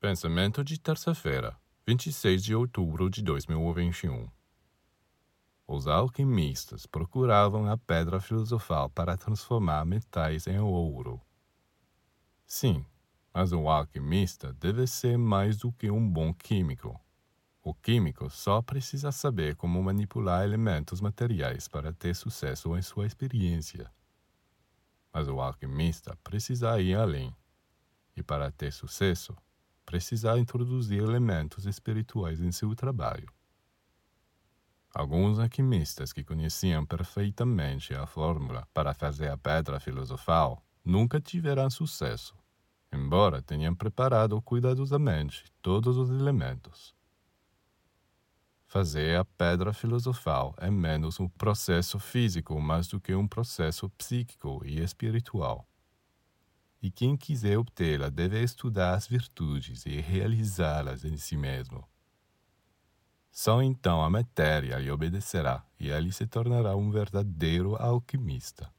Pensamento de terça-feira, 26 de outubro de 2021. Os alquimistas procuravam a pedra filosofal para transformar metais em ouro. Sim, mas o alquimista deve ser mais do que um bom químico. O químico só precisa saber como manipular elementos materiais para ter sucesso em sua experiência. Mas o alquimista precisa ir além. E para ter sucesso, precisar introduzir elementos espirituais em seu trabalho. Alguns alquimistas que conheciam perfeitamente a fórmula para fazer a pedra filosofal nunca tiveram sucesso, embora tenham preparado cuidadosamente todos os elementos. Fazer a pedra filosofal é menos um processo físico mais do que um processo psíquico e espiritual e quem quiser obtê-la deve estudar as virtudes e realizá-las em si mesmo. Só então a matéria lhe obedecerá e ele se tornará um verdadeiro alquimista.